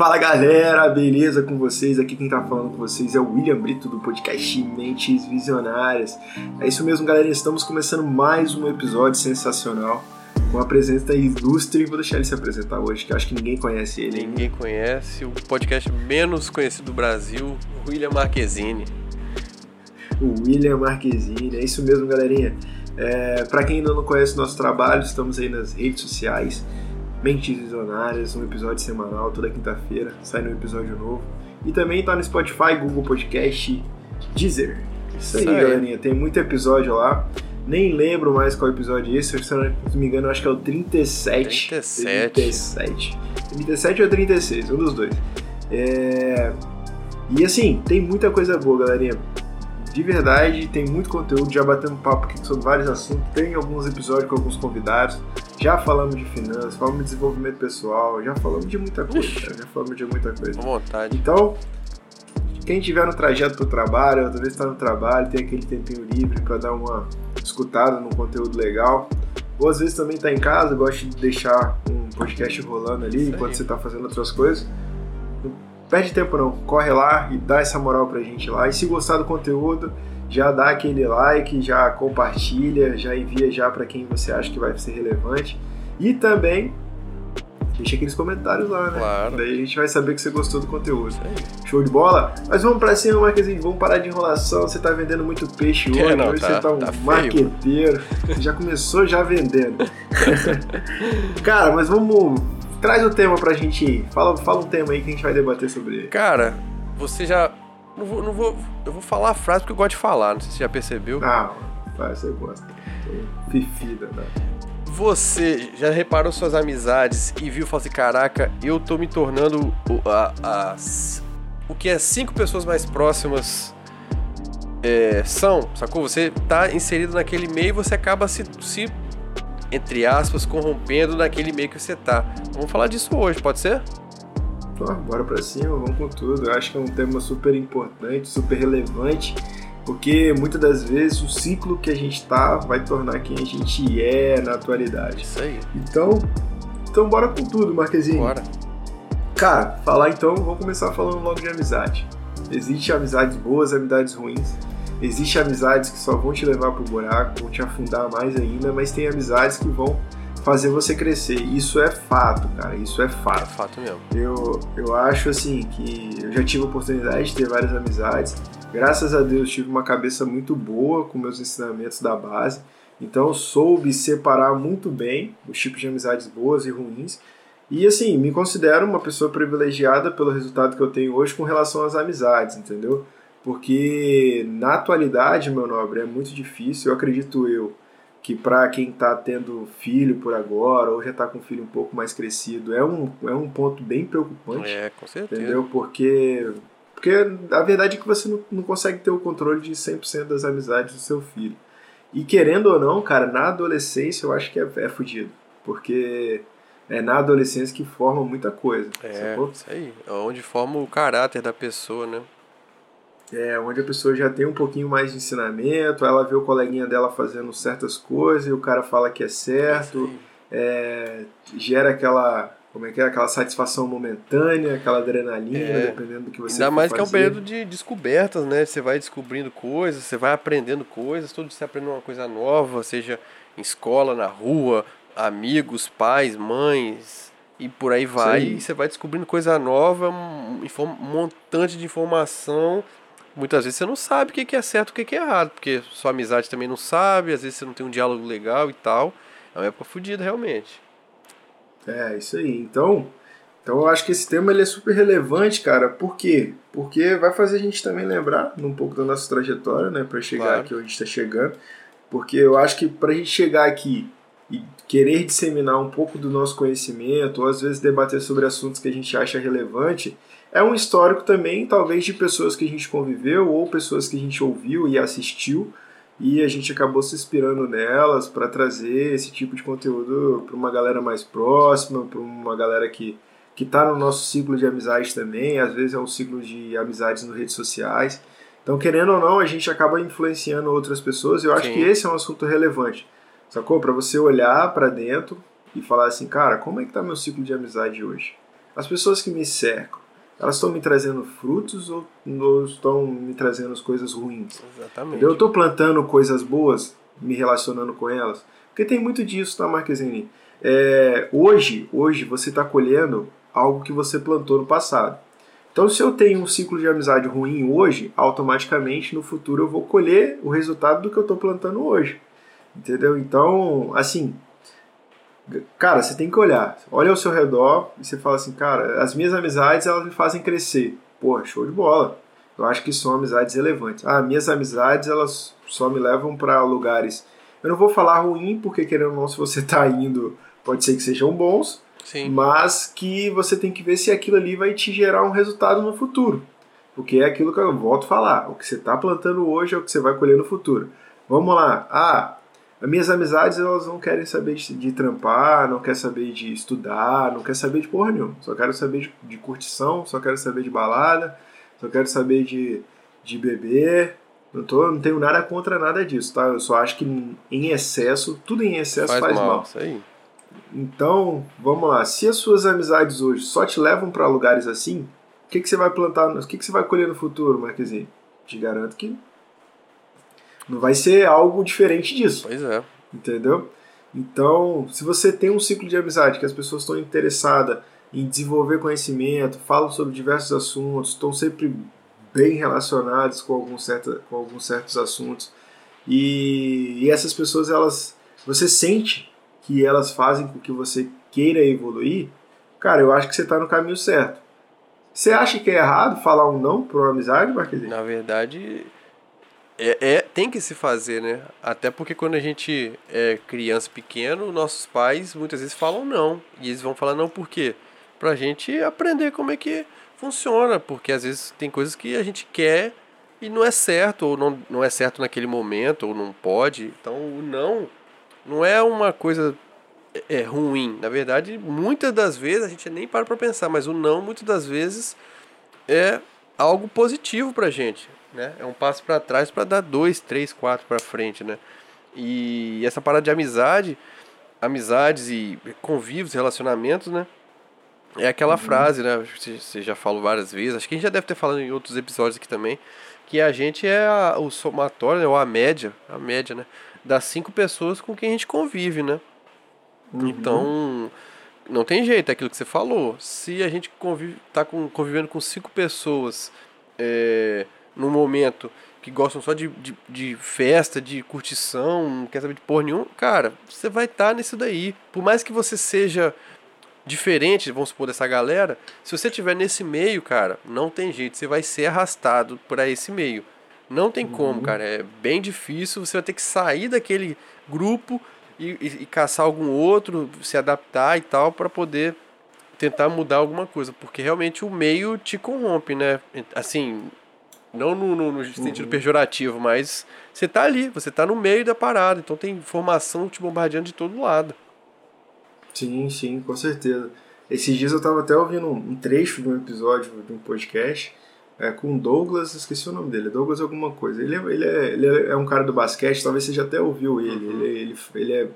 Fala galera, beleza com vocês? Aqui quem tá falando com vocês é o William Brito do podcast Mentes Visionárias. É isso mesmo, galera. Estamos começando mais um episódio sensacional com a presença ilustre. Vou deixar ele se apresentar hoje, que acho que ninguém conhece ele. Ninguém conhece. O podcast menos conhecido do Brasil, William Marquezine. O William Marquezine, é isso mesmo, galerinha. É, para quem ainda não conhece o nosso trabalho, estamos aí nas redes sociais. Mentes Visionárias, um episódio semanal, toda quinta-feira sai um episódio novo. E também tá no Spotify, Google Podcast, Deezer. Isso aí, Isso aí. galerinha, tem muito episódio lá. Nem lembro mais qual episódio é esse, se não me engano, acho que é o 37. 37. 37. 37 ou 36, um dos dois. É... E assim, tem muita coisa boa, galerinha. De verdade, tem muito conteúdo, já batendo papo aqui sobre vários assuntos. Tem alguns episódios com alguns convidados. Já falamos de finanças, falamos de desenvolvimento pessoal, já falamos de muita coisa, já falamos de muita coisa. Com vontade. Então, quem estiver no trajeto para o trabalho, ou talvez está no trabalho, tem aquele tempinho livre para dar uma escutada num conteúdo legal, ou às vezes também está em casa, gosta de deixar um podcast rolando ali Isso enquanto aí. você está fazendo outras coisas. Não perde tempo não, corre lá e dá essa moral pra gente lá. E se gostar do conteúdo, já dá aquele like, já compartilha, já envia já para quem você acha que vai ser relevante. E também deixa aqueles comentários lá, né? Claro. Daí a gente vai saber que você gostou do conteúdo. Show de bola? Mas vamos pra cima, Marquezinho, vamos parar de enrolação. Você tá vendendo muito peixe hoje, não, hoje tá, você tá um tá marqueteiro. Você já começou já vendendo. Cara, mas vamos. Traz o tema pra gente. Fala, fala um tema aí que a gente vai debater sobre ele. Cara, você já. Não vou, não vou, eu vou falar a frase porque eu gosto de falar, não sei se você já percebeu. Ah, você gosta. Fifida, né? Você já reparou suas amizades e viu e falou assim: caraca, eu tô me tornando o, a, a, o que as cinco pessoas mais próximas é, são, sacou? Você tá inserido naquele meio e você acaba se, se, entre aspas, corrompendo naquele meio que você tá. Vamos falar disso hoje, pode ser? Pô, bora pra cima, vamos com tudo. Eu acho que é um tema super importante, super relevante, porque muitas das vezes o ciclo que a gente tá vai tornar quem a gente é na atualidade. Isso aí. Então, então bora com tudo, Marquezinho. Bora. Cara, falar então, vamos começar falando logo de amizade. Existem amizades boas, amizades ruins. Existem amizades que só vão te levar pro buraco, vão te afundar mais ainda, mas tem amizades que vão fazer você crescer. Isso é fato, cara. Isso é É fato. fato mesmo. Eu, eu acho assim que eu já tive a oportunidade de ter várias amizades. Graças a Deus tive uma cabeça muito boa com meus ensinamentos da base. Então soube separar muito bem os tipos de amizades boas e ruins. E assim, me considero uma pessoa privilegiada pelo resultado que eu tenho hoje com relação às amizades, entendeu? Porque na atualidade, meu nobre, é muito difícil, eu acredito eu, que para quem está tendo filho por agora, ou já está com um filho um pouco mais crescido, é um, é um ponto bem preocupante, É, com certeza. entendeu? Porque, porque a verdade é que você não, não consegue ter o controle de 100% das amizades do seu filho. E querendo ou não, cara, na adolescência eu acho que é, é fudido. Porque é na adolescência que forma muita coisa. É, sacou? isso aí. É onde forma o caráter da pessoa, né? É, onde a pessoa já tem um pouquinho mais de ensinamento, ela vê o coleguinha dela fazendo certas coisas e o cara fala que é certo, é, gera aquela, como é que é, aquela satisfação momentânea, aquela adrenalina, É. dependendo do que você Ainda mais que é um fazer. período de descobertas, né? Você vai descobrindo coisas, você vai aprendendo coisas, todo dia você aprende uma coisa nova, seja em escola, na rua, amigos, pais, mães, e por aí vai. E você vai descobrindo coisa nova, um montante de informação. Muitas vezes você não sabe o que é certo e o que é errado, porque sua amizade também não sabe, às vezes você não tem um diálogo legal e tal. É uma época fodida, realmente. É, isso aí. Então, então eu acho que esse tema ele é super relevante, cara. Por quê? Porque vai fazer a gente também lembrar um pouco da nossa trajetória, né, Pra chegar Claro. aqui onde a gente está chegando. Porque eu acho que pra gente chegar aqui e querer disseminar um pouco do nosso conhecimento, ou às vezes debater sobre assuntos que a gente acha relevante, é um histórico também, talvez, de pessoas que a gente conviveu ou pessoas que a gente ouviu e assistiu e a gente acabou se inspirando nelas para trazer esse tipo de conteúdo para uma galera mais próxima, para uma galera que que está no nosso ciclo de amizades também, às vezes é um ciclo de amizades nas redes sociais. Então, querendo ou não, a gente acaba influenciando outras pessoas. e Eu acho Sim. que esse é um assunto relevante, sacou? Para você olhar para dentro e falar assim, cara, como é que tá meu ciclo de amizade hoje? as pessoas que me cercam, elas estão me trazendo frutos ou, ou estão me trazendo as coisas ruins? Exatamente. Eu estou plantando coisas boas, me relacionando com elas? Porque tem muito disso, tá, Marquezine? É, hoje, hoje você está colhendo algo que você plantou no passado. Então, se eu tenho um ciclo de amizade ruim hoje, automaticamente no futuro eu vou colher o resultado do que eu estou plantando hoje. Entendeu? Então, assim, cara, você tem que olhar. Olha ao seu redor e você fala assim, cara, as minhas amizades elas me fazem crescer. Porra, show de bola. Eu acho que são amizades relevantes. Ah, minhas amizades elas só me levam para lugares. Eu não vou falar ruim, porque querendo ou não, se você está indo, pode ser que sejam bons, Sim. mas que você tem que ver se aquilo ali vai te gerar um resultado no futuro. Porque é aquilo que eu volto a falar. O que você está plantando hoje é o que você vai colher no futuro. Vamos lá. Ah, as minhas amizades elas não querem saber de, de trampar, não querem saber de estudar, não querem saber de porra nenhuma. Só quero saber de, de curtição, só quero saber de balada, só quero saber de, de beber. Não, tô, não tenho nada contra nada disso, tá? Eu só acho que em excesso, tudo em excesso faz, Faz mal. mal. Isso aí. Então, vamos lá. Se as suas amizades hoje só te levam para lugares assim, o que, que você vai plantar, o que, que você vai colher no futuro, Marquezinho? Te garanto que não vai ser algo diferente disso, Pois é. entendeu? Então, se você tem um ciclo de amizade que as pessoas estão interessadas em desenvolver conhecimento, falam sobre diversos assuntos, estão sempre bem relacionados com alguns, certa, com alguns certos assuntos, e, e essas pessoas, elas, você sente que elas fazem com que você queira evoluir, cara, eu acho que você está no caminho certo. Você acha que é errado falar um não para uma amizade, Marquezinho? Na verdade, é, é- tem que se fazer, né? Até porque quando a gente é criança pequeno, nossos pais muitas vezes falam não. E eles vão falar não por quê? Pra gente aprender como é que funciona. Porque às vezes tem coisas que a gente quer e não é certo, ou não, não é certo naquele momento, ou não pode. Então o não não é uma coisa é, ruim. Na verdade, muitas das vezes a gente nem para pra pensar, mas o não, muitas das vezes, é algo positivo pra gente, né? É um passo para trás para dar dois, três, quatro para frente, né? E essa parada de amizade, amizades e convívios, relacionamentos, né? É aquela frase, né? Você já falou várias vezes, acho que a gente já deve ter falado em outros episódios aqui também, que a gente é a- o somatório, né? ou a média, a média, né? Das cinco pessoas com quem a gente convive, né? Então, não tem jeito, é aquilo que você falou. Se a gente convive, tá com, convivendo com cinco pessoas é, num momento que gostam só de, de, de festa, de curtição, não quer saber de porra nenhuma, cara, você vai estar nisso daí. Por mais que você seja diferente, vamos supor, dessa galera, se você estiver nesse meio, cara, não tem jeito, você vai ser arrastado para esse meio. Não tem como, cara, é bem difícil, você vai ter que sair daquele grupo e, e, e caçar algum outro, se adaptar e tal, para poder tentar mudar alguma coisa, porque realmente o meio te corrompe, né? Assim, não no, no- no sentido pejorativo, mas você tá ali, você tá no meio da parada, então tem informação te bombardeando de todo lado. Sim, sim, com certeza. Esses dias eu estava até ouvindo um trecho de um episódio de um podcast é, com Douglas, esqueci o nome dele, Douglas alguma coisa. Ele é, ele, é, ele é um cara do basquete, talvez você já até ouviu ele. Ele, ele, ele, é,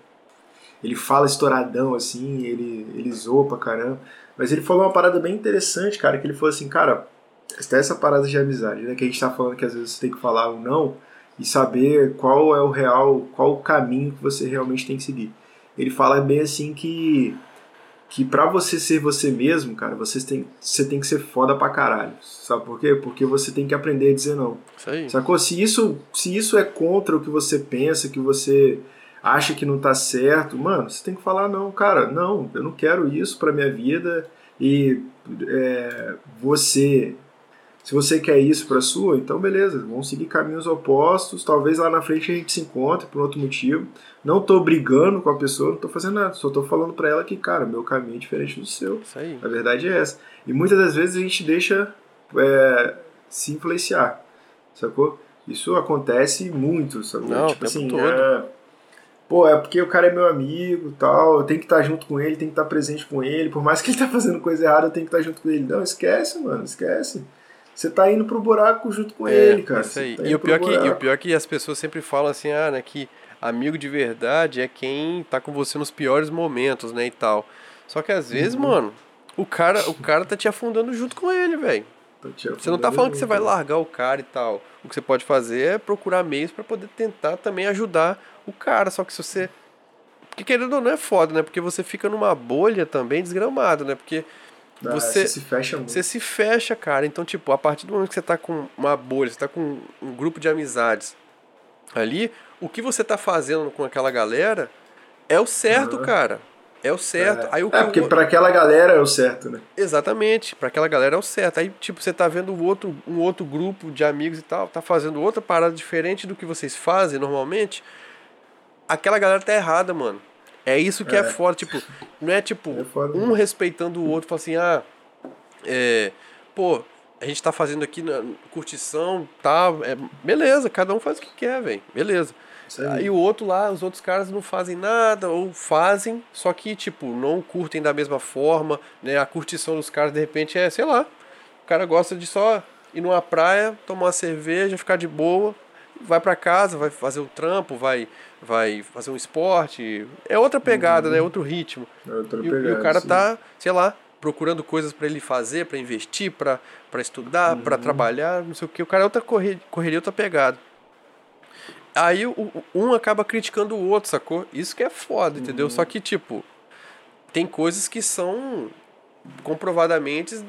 ele fala estouradão assim, ele, ele zoa pra caramba. Mas ele falou uma parada bem interessante, cara, que ele falou assim, cara, até essa parada de amizade, né? Que a gente tá falando que às vezes você tem que falar o não e saber qual é o real, qual o caminho que você realmente tem que seguir. Ele fala bem assim que que para você ser você mesmo, cara, você tem, você tem que ser foda pra caralho. Sabe por quê? Porque você tem que aprender a dizer não. Isso aí. Sacou? Se isso, se isso é contra o que você pensa, que você acha que não tá certo, mano, você tem que falar não, cara, não, eu não quero isso pra minha vida e é, você, se você quer isso pra sua, então beleza, vamos seguir caminhos opostos, talvez lá na frente a gente se encontre por outro motivo. Não tô brigando com a pessoa, não tô fazendo nada, só tô falando pra ela que, cara, meu caminho é diferente do seu. Isso aí. A verdade é essa. E muitas das vezes a gente deixa é, se influenciar, sacou? Isso acontece muito, sacou? Não, tipo assim, todo. é, pô, é porque o cara é meu amigo tal, eu tenho que estar junto com ele, tenho que estar presente com ele, por mais que ele tá fazendo coisa errada, eu tenho que estar junto com ele. Não, esquece, mano, esquece. Você tá indo pro buraco junto com ele, cara. É, Isso aí. tá E o, pior que, e o pior que as pessoas sempre falam assim, ah, né, que amigo de verdade é quem tá com você nos piores momentos, né, e tal. Só que às vezes, Uhum. mano, o cara, o cara tá te afundando junto com ele, velho. Você não tá falando que você vai largar o cara e tal. O que você pode fazer é procurar meios para poder tentar também ajudar o cara. Só que se você. Porque querendo ou não é foda, né? Porque você fica numa bolha também desgramado, né? Porque Ah, você, se fecha muito. você se fecha, cara. Então, tipo, a partir do momento que você tá com uma bolha, você tá com um grupo de amizades ali, o que você tá fazendo com aquela galera é o certo, Aham. cara. É o certo. É, Aí o é porque outro- pra aquela galera é o certo, né? Exatamente, para aquela galera é o certo. Aí, tipo, você tá vendo outro, um outro grupo de amigos e tal, tá fazendo outra parada diferente do que vocês fazem normalmente. Aquela galera tá errada, mano. É isso que é, É. foda, tipo, não é tipo, É foda um respeitando o outro, fala assim, ah, é, pô, a gente tá fazendo aqui na curtição, tá, é, beleza, cada um faz o que quer, velho, beleza. Aí. Aí o outro lá, os outros caras não fazem nada, ou fazem, só que, tipo, não curtem da mesma forma, né? A curtição dos caras, de repente, é, sei lá, o cara gosta de só ir numa praia, tomar uma cerveja, ficar de boa, vai pra casa, vai fazer um trampo, vai, vai fazer um esporte. É outra pegada, né? Outro ritmo. É outra E, e pegada, o cara sim. tá, sei lá, procurando coisas pra ele fazer, pra investir, pra estudar, Uhum. pra trabalhar, não sei o que. O cara é outra correria, correria outra pegada. Aí o, um acaba criticando o outro, sacou? Isso que é foda, Uhum. entendeu? Só que, tipo, tem coisas que são comprovadamente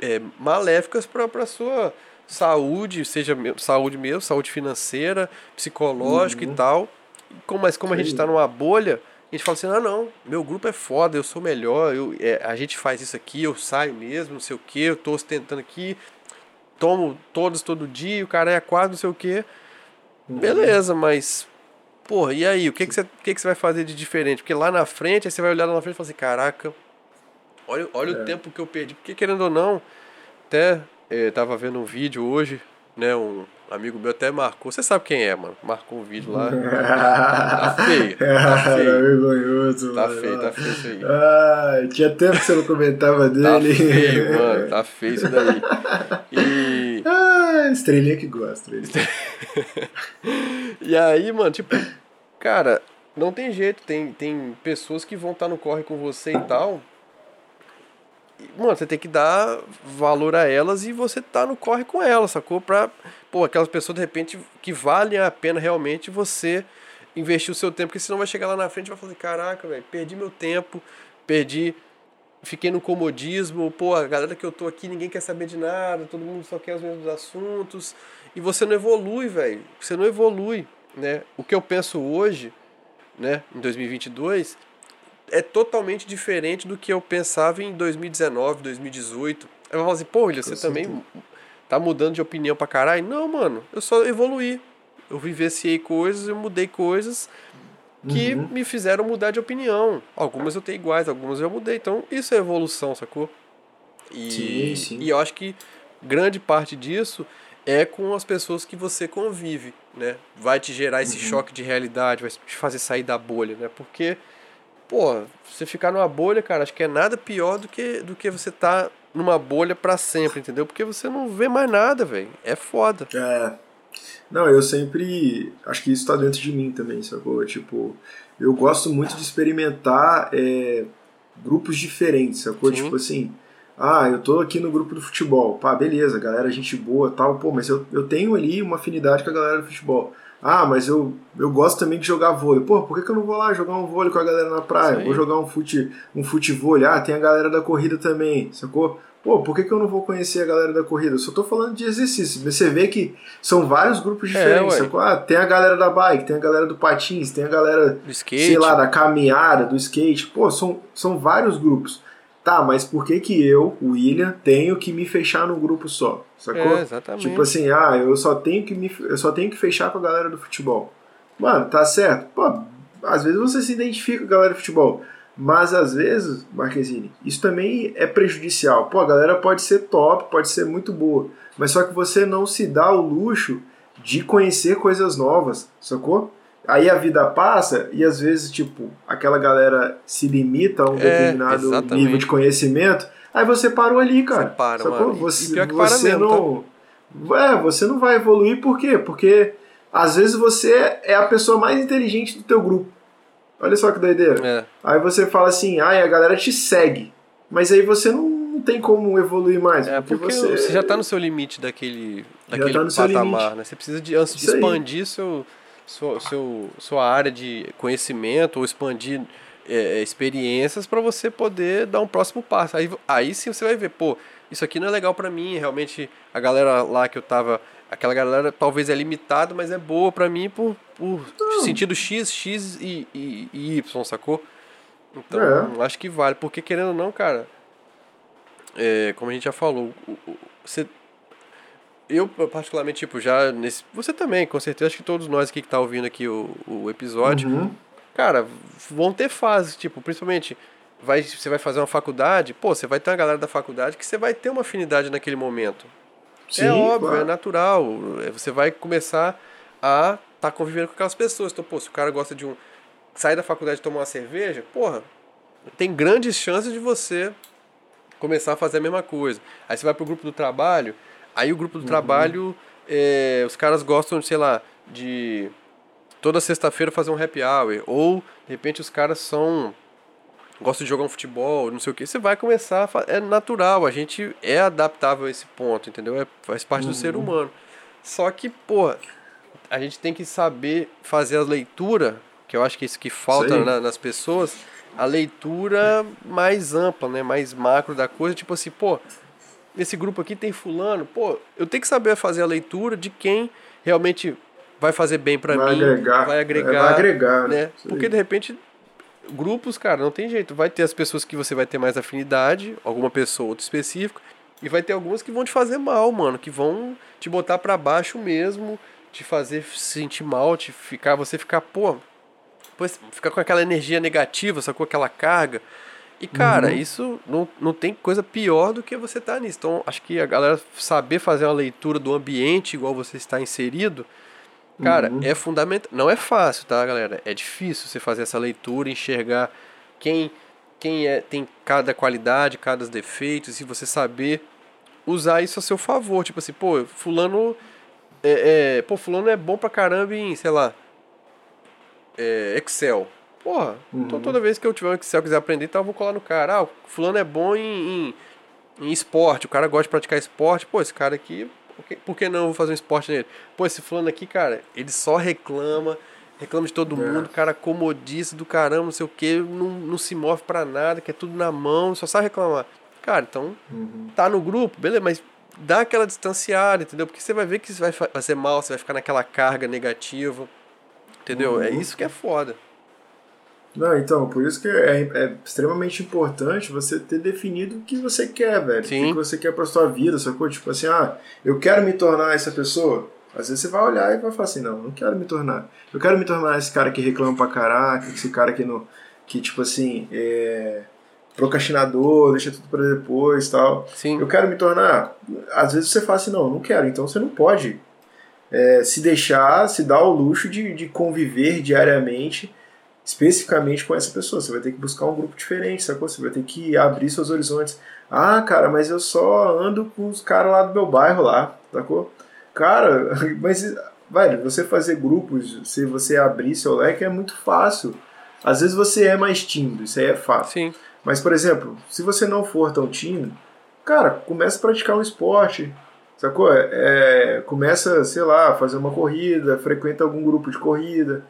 é, maléficas pra sua saúde, seja saúde mesmo, saúde financeira, psicológica Uhum. e tal. Mas como a gente Sim. tá numa bolha, a gente fala assim, ah não, meu grupo é foda, eu sou melhor, eu, é, a gente faz isso aqui, eu saio mesmo, não sei o que, eu tô ostentando aqui, tomo todos todo dia, o cara é quase não sei o que. Uhum. Beleza, mas. Porra, e aí? O que, que, você, o que, que você vai fazer de diferente? Porque lá na frente, aí você vai olhar lá na frente e falar assim: caraca, olha, olha o É. tempo que eu perdi. Porque querendo ou não, até eh, tava vendo um vídeo hoje, né? Um amigo meu até marcou. Você sabe quem é, mano? Marcou um vídeo lá. Tá feio, tá feio. vergonhoso, Tá mano. feio, tá feio isso aí. Ah, tinha tempo que você não comentava Tá dele. feio, mano. Tá feio isso daí. E. Ah, estrelinha que gosta. E aí, mano, tipo, cara, não tem jeito, tem, tem pessoas que vão estar no corre com você e tal. Mano, você tem que dar valor a elas e você tá no corre com elas, sacou? Pra, pô, aquelas pessoas de repente que valem a pena realmente você investir o seu tempo, porque senão vai chegar lá na frente e vai falar assim, caraca, velho, perdi meu tempo, perdi fiquei no comodismo, pô, a galera que eu tô aqui, ninguém quer saber de nada, todo mundo só quer os mesmos assuntos, e você não evolui, velho, você não evolui, né? O que eu penso hoje, né, em 2022, é totalmente diferente do que eu pensava em 2019, 2018. Aí eu falo assim, pô, William, você Com também tá mudando de opinião pra caralho? Não, mano, eu só evoluí. Eu vivenciei coisas, eu mudei coisas que Uhum. me fizeram mudar de opinião. Algumas eu tenho iguais, algumas eu mudei. Então, isso é evolução, sacou? E, Sim, sim. e eu acho que grande parte disso é com as pessoas que você convive, né? Vai te gerar esse Uhum. choque de realidade, vai te fazer sair da bolha, né? Porque, pô, você ficar numa bolha, cara, acho que é nada pior do que, do que você tá numa bolha pra sempre, entendeu? Porque você não vê mais nada, velho. É foda. É. Não, eu sempre. Acho que isso tá dentro de mim também, sacou? Tipo, eu gosto muito de experimentar é, grupos diferentes, sacou? Sim. Tipo assim. Ah, eu tô aqui no grupo do futebol. Pá, beleza, galera, gente boa tal. Pô, mas eu, eu tenho ali uma afinidade com a galera do futebol. Ah, mas eu, eu gosto também de jogar vôlei. Pô, por que, que eu não vou lá jogar um vôlei com a galera na praia? Vou jogar um fute, um futevôlei. Ah, tem a galera da corrida também, sacou? Pô, por que, que eu não vou conhecer a galera da corrida? Eu só tô falando de exercício. Mas Você vê que são vários grupos diferentes, ué. sacou? Ah, tem a galera da bike, tem a galera do patins, tem a galera Do skate. sei lá, da caminhada, do skate. Pô, são, são vários grupos. Tá, mas por que que eu, o William, tenho que me fechar num grupo só? Sacou? É, exatamente. Tipo assim, ah, eu só tenho que me eu só tenho que fechar com a galera do futebol. Mano, tá certo. Pô, às vezes você se identifica com a galera do futebol, mas às vezes, Marquezine, isso também é prejudicial. Pô, a galera pode ser top, pode ser muito boa, mas só que você não se dá o luxo de conhecer coisas novas, sacou? Aí a vida passa e às vezes, tipo, aquela galera se limita a um É, determinado exatamente. nível de conhecimento, aí você parou ali, cara. Você para, sacou? Você, e pior que você mesmo, não. É, você não vai evoluir por quê? Porque às vezes você é a pessoa mais inteligente do teu grupo. Olha só que doideira. É. Aí você fala assim, e a galera te segue. mas aí você não, não tem como evoluir mais. É, porque, porque você... você... já está no seu limite daquele, daquele tá patamar, né? Você precisa de expandir seu, seu, seu, sua área de conhecimento ou expandir é, experiências para você poder dar um próximo passo. Aí, aí sim você vai ver, pô, isso aqui não é legal para mim, realmente a galera lá que eu tava, aquela galera talvez é limitada, mas é boa para mim por, por sentido X, X e, e, e Y, sacou? Então, é. acho que vale, porque querendo ou não, cara, é, como a gente já falou, você eu particularmente, tipo, já nesse. Você também, com certeza, acho que todos nós aqui que tá ouvindo aqui o, o episódio, uhum. cara, vão ter fases, tipo, principalmente vai, você vai fazer uma faculdade, pô, você vai ter uma galera da faculdade que você vai ter uma afinidade naquele momento. Sim, é óbvio, claro. é natural. É, você vai começar a estar tá convivendo com aquelas pessoas. Então, pô, se o cara gosta de um. sair da faculdade e tomar uma cerveja, porra, tem grandes chances de você começar a fazer a mesma coisa. Aí você vai pro grupo do trabalho, aí o grupo do uhum. trabalho, é, os caras gostam, sei lá, de toda sexta-feira fazer um happy hour. Ou, de repente, os caras são gosta de jogar um futebol, não sei o que, você vai começar a É natural, a gente é adaptável a esse ponto, entendeu? É, faz parte uhum. do ser uhum. humano. Só que, pô, a gente tem que saber fazer a leitura, que eu acho que é isso que falta na, nas pessoas, a leitura mais ampla, né? Mais macro da coisa, tipo assim, pô, esse grupo aqui tem fulano, pô, eu tenho que saber fazer a leitura de quem realmente vai fazer bem para mim, agregar, vai agregar, é, vai agregar, né? Porque de repente grupos, cara, não tem jeito. Vai ter as pessoas que você vai ter mais afinidade, alguma pessoa outro específico, e vai ter algumas que vão te fazer mal, mano, que vão te botar para baixo mesmo, te fazer se sentir mal, te ficar, você ficar, pô, depois ficar com aquela energia negativa, só com aquela carga. E, cara, uhum. isso não, não tem coisa pior do que você estar tá nisso. Então, acho que a galera saber fazer uma leitura do ambiente igual você está inserido, Cara, uhum. é fundamental. Não é fácil, tá, galera? É difícil você fazer essa leitura, enxergar quem quem é, tem cada qualidade, cada defeitos, e você saber usar isso a seu favor. Tipo assim, pô, fulano. É, é, pô, fulano é bom pra caramba em, sei lá. É, Excel. Porra, então uhum. então toda vez que eu tiver um Excel quiser aprender, então eu vou colar no cara. Ah, fulano é bom em, em, em esporte, o cara gosta de praticar esporte. Pô, esse cara aqui por que, não vou fazer um esporte nele? Pô, esse fulano aqui, cara, ele só reclama, reclama de todo é. mundo, cara comodista do caramba, não sei o que, não, não se move para nada, que é tudo na mão, só sabe reclamar. Cara, então, uhum. tá no grupo, beleza, mas dá aquela distanciada, entendeu? Porque você vai ver que você vai fazer mal, você vai ficar naquela carga negativa, entendeu? É uhum. É isso que é foda. Não, então, por isso que é, é, extremamente importante você ter definido o que você quer, velho. Sim. O que você quer pra sua vida, sacou? Tipo assim, ah, eu quero me tornar essa pessoa. Às vezes você vai olhar e vai falar assim, não, não quero me tornar. Eu quero me tornar esse cara que reclama pra caraca, esse cara que, no, que tipo assim, é procrastinador, deixa tudo para depois tal. Sim. Eu quero me tornar. Às vezes você fala assim, não, não quero. Então você não pode é, se deixar, se dar o luxo de, de conviver diariamente especificamente com essa pessoa. Você vai ter que buscar um grupo diferente, sacou? Você vai ter que abrir seus horizontes. Ah, cara, mas eu só ando com os caras lá do meu bairro lá, sacou? Cara, mas, velho, você fazer grupos, se você abrir seu leque é muito fácil. Às vezes você é mais tímido, isso aí é fácil. Sim. Mas, por exemplo, se você não for tão tímido, cara, começa a praticar um esporte, sacou? É, começa, sei lá, a fazer uma corrida, frequenta algum grupo de corrida,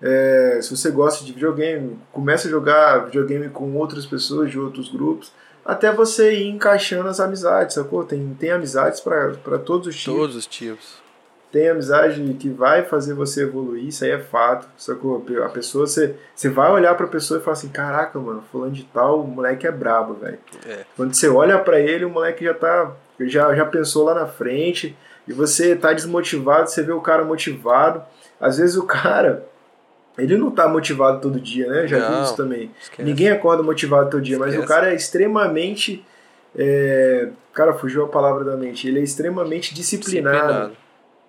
é, se você gosta de videogame, comece a jogar videogame com outras pessoas de outros grupos, até você ir encaixando as amizades, sacou? Tem, tem amizades para todos os tipos. Todos os tipos. Tem amizade que vai fazer você evoluir, isso aí é fato, sacou? A pessoa, você, você vai olhar pra pessoa e falar assim: caraca, mano, fulano de tal, o moleque é brabo, velho. É. Quando você olha para ele, o moleque já tá. Já, já pensou lá na frente, e você tá desmotivado, você vê o cara motivado. Às vezes o cara ele não tá motivado todo dia, né? Já vi isso também. Esquece. Ninguém acorda motivado todo dia, esquece. mas o cara é extremamente. É... Cara, fugiu a palavra da mente. Ele é extremamente disciplinado, disciplinado.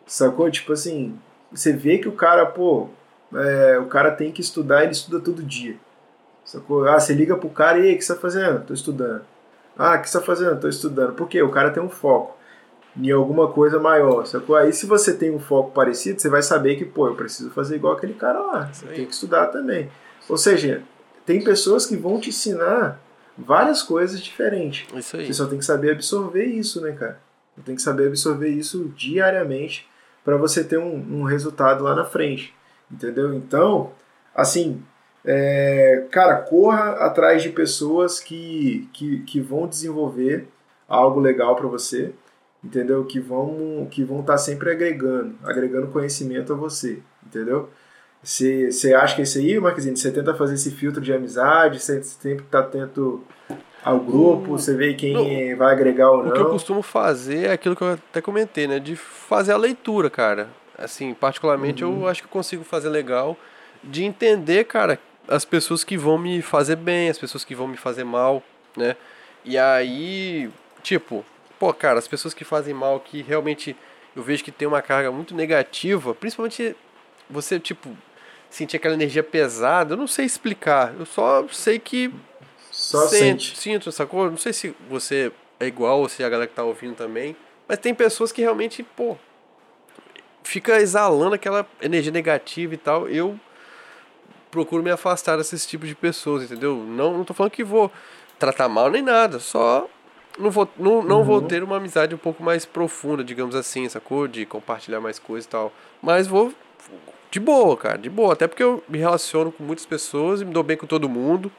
Sacou? Tipo assim, você vê que o cara, pô, é... o cara tem que estudar, ele estuda todo dia. Sacou? Ah, você liga pro cara e aí, o que você tá fazendo? Tô estudando. Ah, o que você tá fazendo? Tô estudando. Por quê? O cara tem um foco em alguma coisa maior, sacou? Aí se você tem um foco parecido, você vai saber que, pô, eu preciso fazer igual aquele cara lá, você tem que estudar também. Ou seja, tem pessoas que vão te ensinar várias coisas diferentes. Isso aí. Você só tem que saber absorver isso, né, cara? Você tem que saber absorver isso diariamente para você ter um, um, resultado lá na frente, entendeu? Então, assim, é, cara, corra atrás de pessoas que, que, que vão desenvolver algo legal para você, entendeu? Que vão que vão estar tá sempre agregando, agregando conhecimento a você, entendeu? Você, você acha que é isso aí, Marquezinho? Você tenta fazer esse filtro de amizade, você sempre está atento ao grupo, você vê quem não, vai agregar ou não. O que eu costumo fazer é aquilo que eu até comentei, né? De fazer a leitura, cara. Assim, particularmente uhum. eu acho que eu consigo fazer legal de entender, cara, as pessoas que vão me fazer bem, as pessoas que vão me fazer mal, né? E aí, tipo, pô, cara, as pessoas que fazem mal, que realmente eu vejo que tem uma carga muito negativa, principalmente você, tipo, sentir aquela energia pesada, eu não sei explicar, eu só sei que. Só sente. Sinto, sacou? Não sei se você é igual ou se a galera que tá ouvindo também, mas tem pessoas que realmente, pô, fica exalando aquela energia negativa e tal. Eu procuro me afastar desse tipo de pessoas, entendeu? Não, não tô falando que vou tratar mal nem nada, só não vou, não, não uhum. vou ter uma amizade um pouco mais profunda, digamos assim, sacou? De compartilhar mais coisas e tal. Mas vou de boa, cara, de boa. Até porque eu me relaciono com muitas pessoas e me dou bem com todo mundo.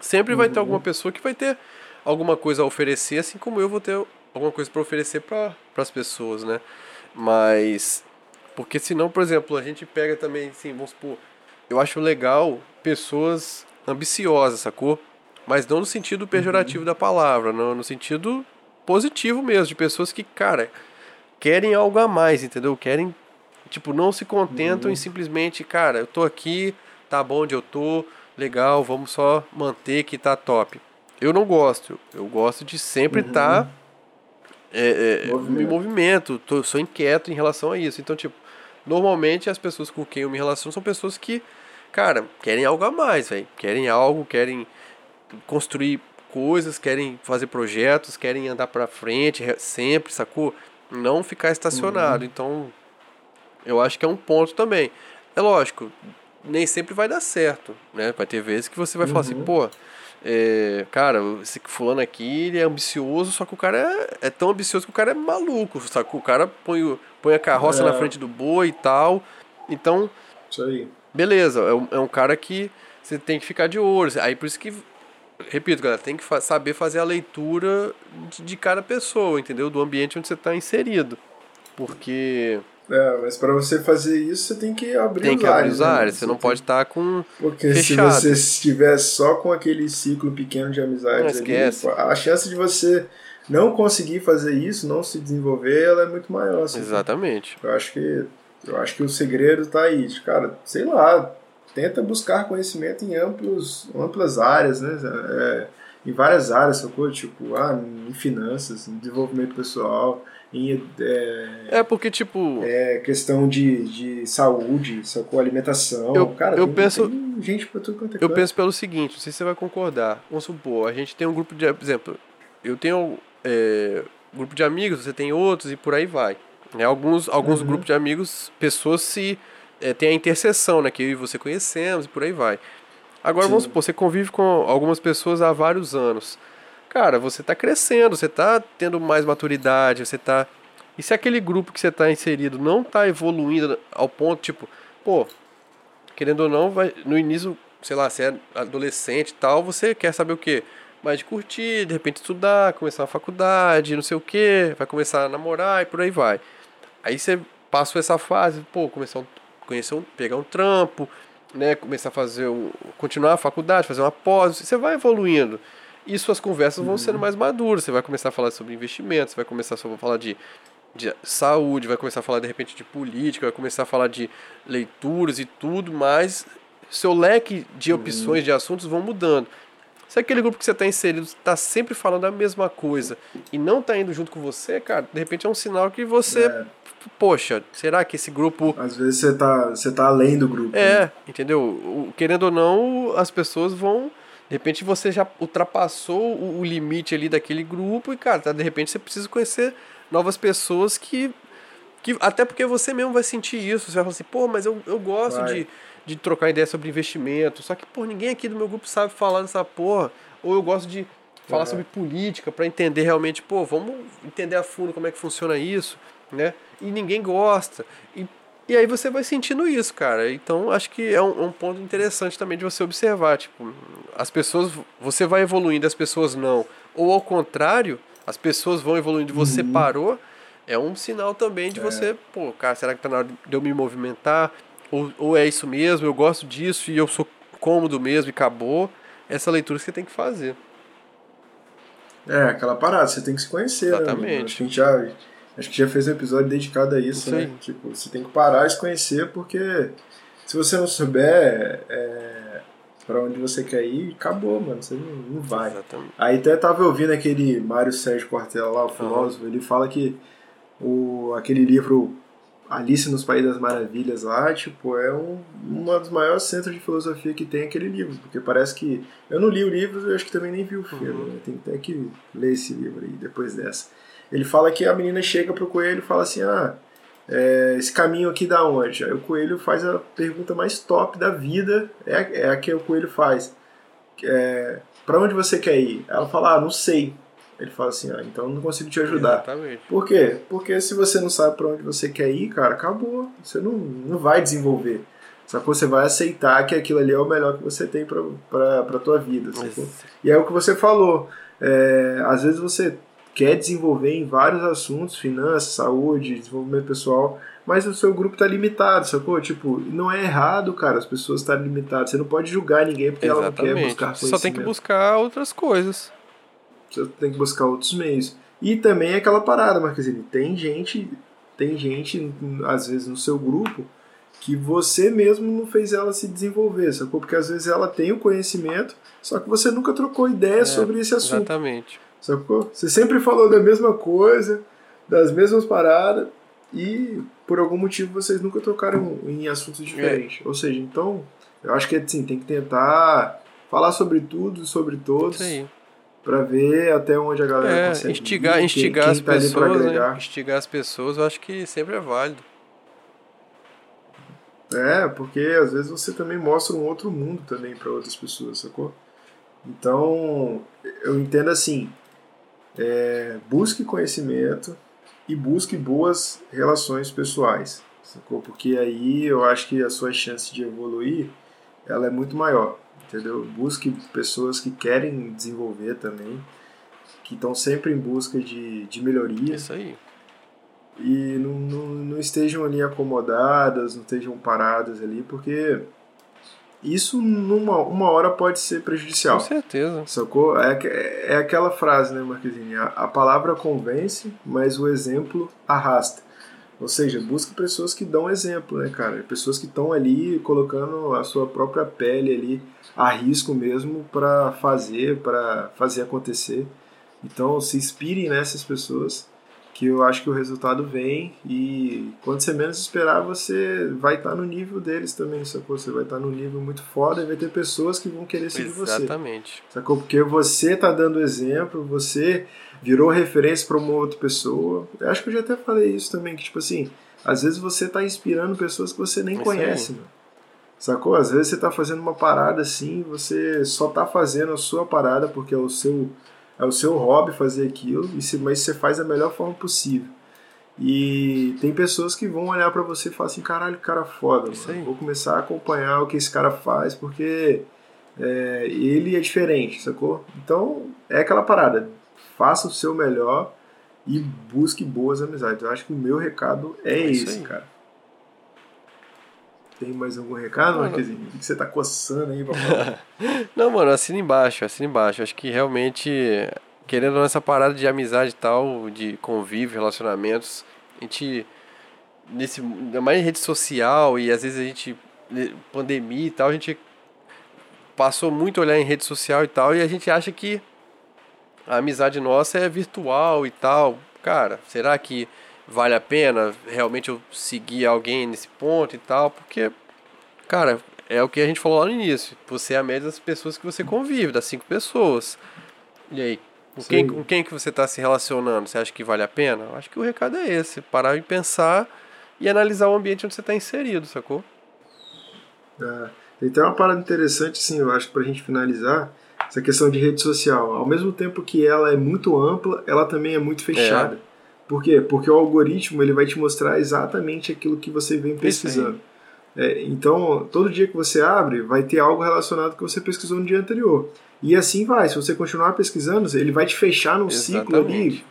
Sempre uhum. vai ter uhum. alguma pessoa que vai ter alguma coisa a oferecer, assim como eu vou ter alguma coisa para oferecer para as pessoas, né? Mas. Porque senão, por exemplo, a gente pega também, assim, vamos supor. Eu acho legal pessoas ambiciosas, sacou? Mas não no sentido pejorativo uhum. da palavra, não, no sentido positivo mesmo, de pessoas que, cara, querem algo a mais, entendeu? Querem, tipo, não se contentam uhum. em simplesmente, cara, eu tô aqui, tá bom onde eu tô, legal, vamos só manter que tá top. Eu não gosto, eu gosto de sempre estar uhum. tá, é, é, movimento. em movimento, tô, sou inquieto em relação a isso. Então, tipo, normalmente as pessoas com quem eu me relaciono são pessoas que, cara, querem algo a mais, velho. Querem algo, querem construir coisas, querem fazer projetos, querem andar para frente sempre, sacou? Não ficar estacionado. Uhum. Então, eu acho que é um ponto também. É lógico, nem sempre vai dar certo, né? Vai ter vezes que você vai uhum. falar assim, uhum. pô, é, cara, esse fulano aqui, ele é ambicioso, só que o cara é, é tão ambicioso que o cara é maluco, sacou? O cara põe, o, põe a carroça é. na frente do boi e tal. Então, Isso aí. beleza, é um, é um cara que você tem que ficar de olho. Aí por isso que repito, galera, tem que fa saber fazer a leitura de, de, cada pessoa, entendeu? Do ambiente onde você está inserido. Porque. É, mas para você fazer isso, você tem que abrir tem que abrir os áreas. Né? Você, não pode estar tá com. Porque fechado. se você estiver só com aquele ciclo pequeno de amizades, ali, a chance de você não conseguir fazer isso, não se desenvolver, ela é muito maior. Assim, Exatamente. Eu acho que eu acho que o segredo está aí. Cara, sei lá, tenta buscar conhecimento em amplos, amplas áreas, né? É, em várias áreas, sacou? Tipo, ah, em finanças, em desenvolvimento pessoal, em. É, é porque, tipo. É, questão de, de saúde, sacou? Alimentação. Eu, Cara, eu tem, penso. Tem gente pra tudo quanto é Eu coisa. penso pelo seguinte, não sei se você vai concordar. Vamos supor, a gente tem um grupo de. Por exemplo, eu tenho é, um grupo de amigos, você tem outros e por aí vai. Né? Alguns, alguns uhum. grupos de amigos, pessoas se é, tem a interseção, né? Que eu e você conhecemos e por aí vai. Agora, Sim. vamos supor, você convive com algumas pessoas há vários anos. Cara, você está crescendo, você está tendo mais maturidade, você está... E se aquele grupo que você está inserido não está evoluindo ao ponto, tipo, pô, querendo ou não, vai, no início, sei lá, você é adolescente e tal, você quer saber o quê? Mais de curtir, de repente estudar, começar a faculdade, não sei o quê, vai começar a namorar e por aí vai. Aí você passou essa fase, pô, começar um conhecer um, pegar um trampo, né, começar a fazer um, continuar a faculdade, fazer uma pós, você vai evoluindo. E suas conversas uhum. vão sendo mais maduras, você vai começar a falar sobre investimentos, você vai começar a falar de, de saúde, vai começar a falar de repente de política, vai começar a falar de leituras e tudo, mas seu leque de uhum. opções uhum. de assuntos vão mudando. Se aquele grupo que você está inserido está sempre falando a mesma coisa e não está indo junto com você, cara, de repente é um sinal que você é poxa, será que esse grupo. Às vezes você tá, você tá além do grupo. É, né? entendeu? Querendo ou não, as pessoas vão. De repente você já ultrapassou o limite ali daquele grupo e, cara, tá, de repente você precisa conhecer novas pessoas que. que até porque você mesmo vai sentir isso. Você vai falar assim, pô, mas eu, eu gosto de, de trocar ideia sobre investimento. Só que, pô, ninguém aqui do meu grupo sabe falar dessa porra. Ou eu gosto de falar é. sobre política para entender realmente, pô, vamos entender a fundo como é que funciona isso, né? E ninguém gosta. E, e aí você vai sentindo isso, cara. Então acho que é um, um ponto interessante também de você observar. Tipo, as pessoas. Você vai evoluindo, as pessoas não. Ou ao contrário, as pessoas vão evoluindo, você uhum. parou. É um sinal também de é. você, pô, cara, será que tá na hora de eu me movimentar? Ou, ou é isso mesmo, eu gosto disso e eu sou cômodo mesmo e acabou. Essa leitura que você tem que fazer. É, aquela parada, você tem que se conhecer. Né, Exatamente. Né? A gente já, acho que já fez um episódio dedicado a isso, isso né? Tipo, você tem que parar e se conhecer, porque se você não souber é, para onde você quer ir, acabou, mano. Você não, não vai. Exatamente. Aí até tava ouvindo aquele Mário Sérgio Cortella lá, o filósofo, uhum. ele fala que o, aquele livro Alice nos Países das Maravilhas lá, tipo, é um, um dos maiores centros de filosofia que tem aquele livro, porque parece que eu não li o livro, eu acho que também nem vi o filme, uhum. né? tem até que ler esse livro aí depois dessa. Ele fala que a menina chega pro coelho e fala assim, ah, é, esse caminho aqui da onde? Aí o coelho faz a pergunta mais top da vida, é, é a que o coelho faz. É, para onde você quer ir? Ela fala, ah, não sei. Ele fala assim, ah, então não consigo te ajudar. Exatamente. Por quê? Porque se você não sabe para onde você quer ir, cara, acabou. Você não, não vai desenvolver. Só que você vai aceitar que aquilo ali é o melhor que você tem para a tua vida. E é o que você falou. É, às vezes você quer desenvolver em vários assuntos, finanças, saúde, desenvolvimento pessoal, mas o seu grupo está limitado, sacou? Tipo, não é errado, cara, as pessoas estarem limitadas. Você não pode julgar ninguém porque Exatamente. ela não quer buscar conhecimento. Só tem que buscar outras coisas você tem que buscar outros meios. E também é aquela parada, Marquezine, tem gente, tem gente, às vezes, no seu grupo que você mesmo não fez ela se desenvolver, sacou? Porque às vezes ela tem o conhecimento, só que você nunca trocou ideia é, sobre esse assunto. Exatamente. Sacou? Você sempre falou da mesma coisa, das mesmas paradas, e por algum motivo vocês nunca trocaram em assuntos diferentes. É. Ou seja, então, eu acho que assim, tem que tentar falar sobre tudo, sobre todos. Isso aí para ver até onde a galera é, consegue instigar, ir, instigar quem, as quem tá pessoas, né? instigar as pessoas, eu acho que sempre é válido. É, porque às vezes você também mostra um outro mundo também para outras pessoas, sacou? Então, eu entendo assim, é, busque conhecimento e busque boas relações pessoais, sacou? Porque aí eu acho que a sua chance de evoluir, ela é muito maior entendeu? Busque pessoas que querem desenvolver também, que estão sempre em busca de, de melhoria. Isso aí. E não, não, não estejam ali acomodadas, não estejam paradas ali, porque isso numa uma hora pode ser prejudicial. Com certeza. Sacou? É, é aquela frase, né, Marquezine? A, a palavra convence, mas o exemplo arrasta. Ou seja, busca pessoas que dão exemplo, né, cara? Pessoas que estão ali colocando a sua própria pele ali a risco mesmo para fazer, para fazer acontecer. Então, se inspirem nessas pessoas que eu acho que o resultado vem e quando você menos esperar, você vai estar tá no nível deles também, sacou? Você vai estar tá no nível muito foda e vai ter pessoas que vão querer seguir Exatamente. você. Exatamente. Sacou? Porque você tá dando exemplo, você virou referência para uma outra pessoa. Eu acho que eu já até falei isso também, que tipo assim, às vezes você tá inspirando pessoas que você nem conhece, mano. Sacou? Às vezes você tá fazendo uma parada assim, você só tá fazendo a sua parada porque é o seu é o seu hobby fazer aquilo, e se, mas você faz da melhor forma possível. E tem pessoas que vão olhar para você e falar assim, caralho, cara foda, vou começar a acompanhar o que esse cara faz, porque é, ele é diferente, sacou? Então, é aquela parada, faça o seu melhor e busque boas amizades. Eu acho que o meu recado é, é esse, cara. Tem mais algum recado, Marquezinho? O que você tá coçando aí pra falar? Não, mano, assina embaixo, assina embaixo. Acho que realmente, querendo nessa parada de amizade e tal, de convívio, relacionamentos, a gente, nesse, mais em rede social e às vezes a gente, pandemia e tal, a gente passou muito a olhar em rede social e tal, e a gente acha que a amizade nossa é virtual e tal. Cara, será que vale a pena realmente eu seguir alguém nesse ponto e tal? Porque, cara, é o que a gente falou lá no início. Você é a média das pessoas que você convive, das cinco pessoas. E aí, com quem, com quem que você está se relacionando? Você acha que vale a pena? Acho que o recado é esse. Parar e pensar e analisar o ambiente onde você está inserido, sacou? É. E tem uma parada interessante, sim, eu acho, pra gente finalizar essa questão de rede social. Ao mesmo tempo que ela é muito ampla, ela também é muito fechada. É. Por quê? Porque o algoritmo ele vai te mostrar exatamente aquilo que você vem pesquisando. É, então, todo dia que você abre, vai ter algo relacionado que você pesquisou no dia anterior. E assim vai. Se você continuar pesquisando, ele vai te fechar num exatamente. ciclo ali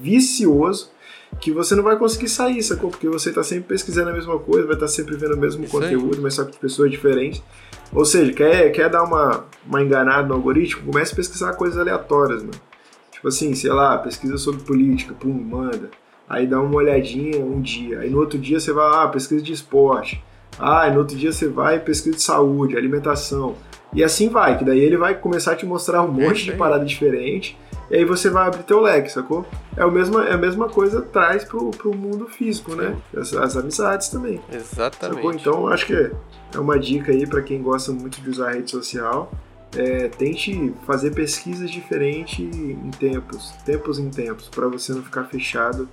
vicioso que você não vai conseguir sair, sacou? Porque você está sempre pesquisando a mesma coisa, vai estar tá sempre vendo o mesmo Isso conteúdo, aí. mas só que de pessoas diferentes. Ou seja, quer, quer dar uma, uma enganada no algoritmo? Comece a pesquisar coisas aleatórias, mano. Tipo assim, sei lá, pesquisa sobre política, pum, manda. Aí dá uma olhadinha um dia. Aí no outro dia você vai lá, ah, pesquisa de esporte. Ah, e no outro dia você vai pesquisa de saúde, alimentação. E assim vai, que daí ele vai começar a te mostrar um monte de parada diferente e aí você vai abrir teu leque, sacou? É a mesma, é a mesma coisa traz pro, pro mundo físico, né? As, as amizades também. Exatamente. Sacou? Então acho que é uma dica aí para quem gosta muito de usar a rede social. É, tente fazer pesquisas diferentes em tempos, tempos em tempos, para você não ficar fechado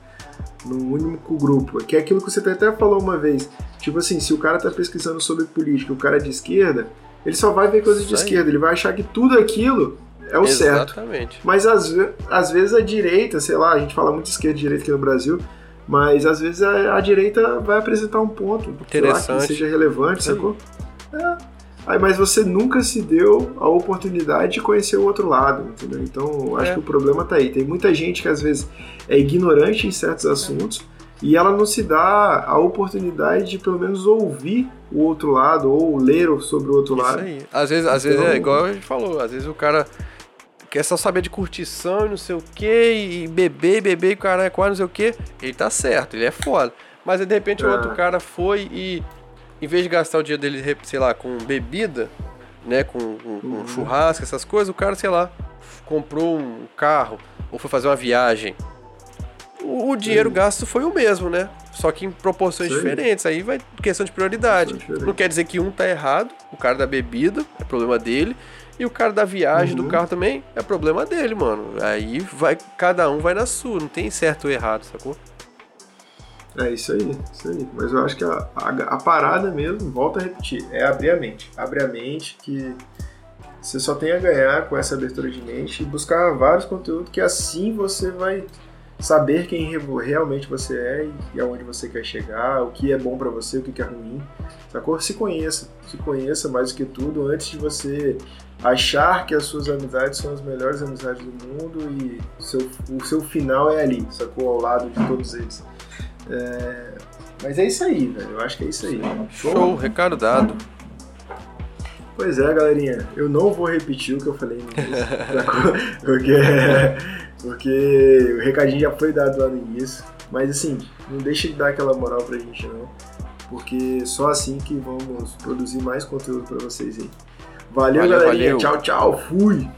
num único grupo. Que é aquilo que você até falou uma vez. Tipo assim, se o cara tá pesquisando sobre política, o cara é de esquerda, ele só vai ver coisas de esquerda, ele vai achar que tudo aquilo é o Exatamente. certo. Mas às, às vezes a direita, sei lá, a gente fala muito esquerda e direita aqui no Brasil, mas às vezes a, a direita vai apresentar um ponto Interessante. Lá, que seja relevante, Sim. sacou? É. Aí, mas você nunca se deu a oportunidade de conhecer o outro lado, entendeu? Então, acho é. que o problema tá aí. Tem muita gente que às vezes é ignorante em certos assuntos e ela não se dá a oportunidade de pelo menos ouvir o outro lado ou ler sobre o outro Isso lado. Aí. Às vezes, às vezes é então igual a gente falou, às vezes o cara quer só saber de curtição e não sei o que, e beber, beber e caralho, é quase não sei o que, ele tá certo, ele é foda. Mas de repente o outro é. cara foi e, em vez de gastar o dia dele, sei lá, com bebida, né, com, com, com uhum. churrasco, essas coisas, o cara, sei lá, comprou um carro ou foi fazer uma viagem. O, o dinheiro gasto foi o mesmo, né? Só que em proporções Sim. diferentes. Aí vai questão de prioridade. Não quer dizer que um tá errado, o cara da bebida, é problema dele. E o cara da viagem uhum. do carro também é problema dele, mano. Aí vai, cada um vai na sua, não tem certo ou errado, sacou? É isso aí, isso aí. Mas eu acho que a, a, a parada mesmo, volta a repetir, é abrir a mente. Abre a mente que você só tem a ganhar com essa abertura de mente e buscar vários conteúdos que assim você vai saber quem realmente você é e aonde você quer chegar, o que é bom para você, o que é ruim. Sacou? Se conheça, se conheça mais do que tudo antes de você achar que as suas amizades são as melhores amizades do mundo e seu, o seu final é ali, sacou? Ao lado de todos eles. É... Mas é isso aí, velho. Eu acho que é isso aí. Show, Show recado dado. Pois é, galerinha. Eu não vou repetir o que eu falei no início, porque, porque o recadinho já foi dado lá no início. Mas assim, não deixe de dar aquela moral pra gente não. Porque só assim que vamos produzir mais conteúdo para vocês aí. Valeu, valeu galerinha. Valeu. Tchau, tchau. Fui.